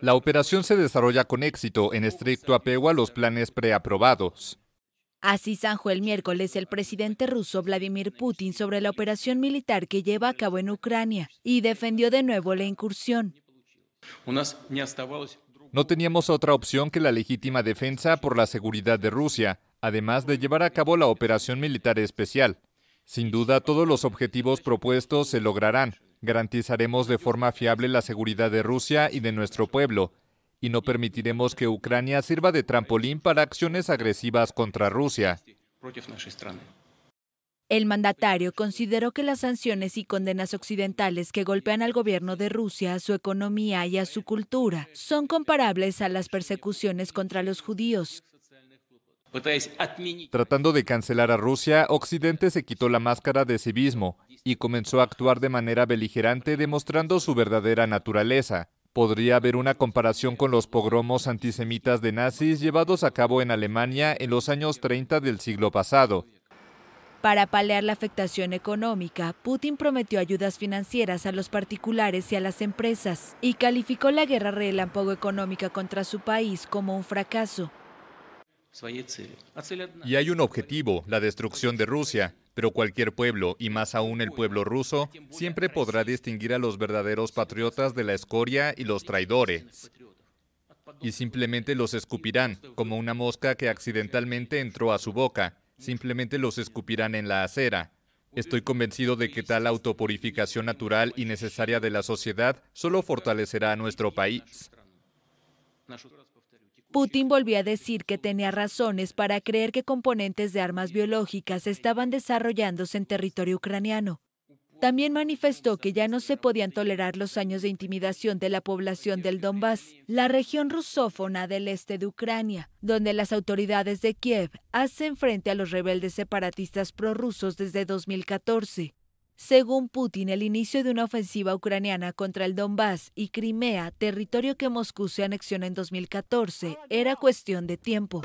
La operación se desarrolla con éxito en estricto apego a los planes preaprobados. Así zanjó el miércoles el presidente ruso Vladimir Putin sobre la operación militar que lleva a cabo en Ucrania y defendió de nuevo la incursión. No teníamos otra opción que la legítima defensa por la seguridad de Rusia, además de llevar a cabo la operación militar especial. Sin duda, todos los objetivos propuestos se lograrán. Garantizaremos de forma fiable la seguridad de Rusia y de nuestro pueblo, y no permitiremos que Ucrania sirva de trampolín para acciones agresivas contra Rusia. El mandatario consideró que las sanciones y condenas occidentales que golpean al gobierno de Rusia, a su economía y a su cultura son comparables a las persecuciones contra los judíos. Tratando de cancelar a Rusia, Occidente se quitó la máscara de civismo y comenzó a actuar de manera beligerante demostrando su verdadera naturaleza. Podría haber una comparación con los pogromos antisemitas de nazis llevados a cabo en Alemania en los años 30 del siglo pasado. Para paliar la afectación económica, Putin prometió ayudas financieras a los particulares y a las empresas y calificó la guerra relámpago económica contra su país como un fracaso. Y hay un objetivo, la destrucción de Rusia, pero cualquier pueblo, y más aún el pueblo ruso, siempre podrá distinguir a los verdaderos patriotas de la escoria y los traidores. Y simplemente los escupirán, como una mosca que accidentalmente entró a su boca. Simplemente los escupirán en la acera. Estoy convencido de que tal autopurificación natural y necesaria de la sociedad solo fortalecerá a nuestro país. Putin volvió a decir que tenía razones para creer que componentes de armas biológicas estaban desarrollándose en territorio ucraniano. También manifestó que ya no se podían tolerar los años de intimidación de la población del Donbass, la región rusófona del este de Ucrania, donde las autoridades de Kiev hacen frente a los rebeldes separatistas prorrusos desde 2014. Según Putin, el inicio de una ofensiva ucraniana contra el Donbass y Crimea, territorio que Moscú se anexiona en 2014, era cuestión de tiempo.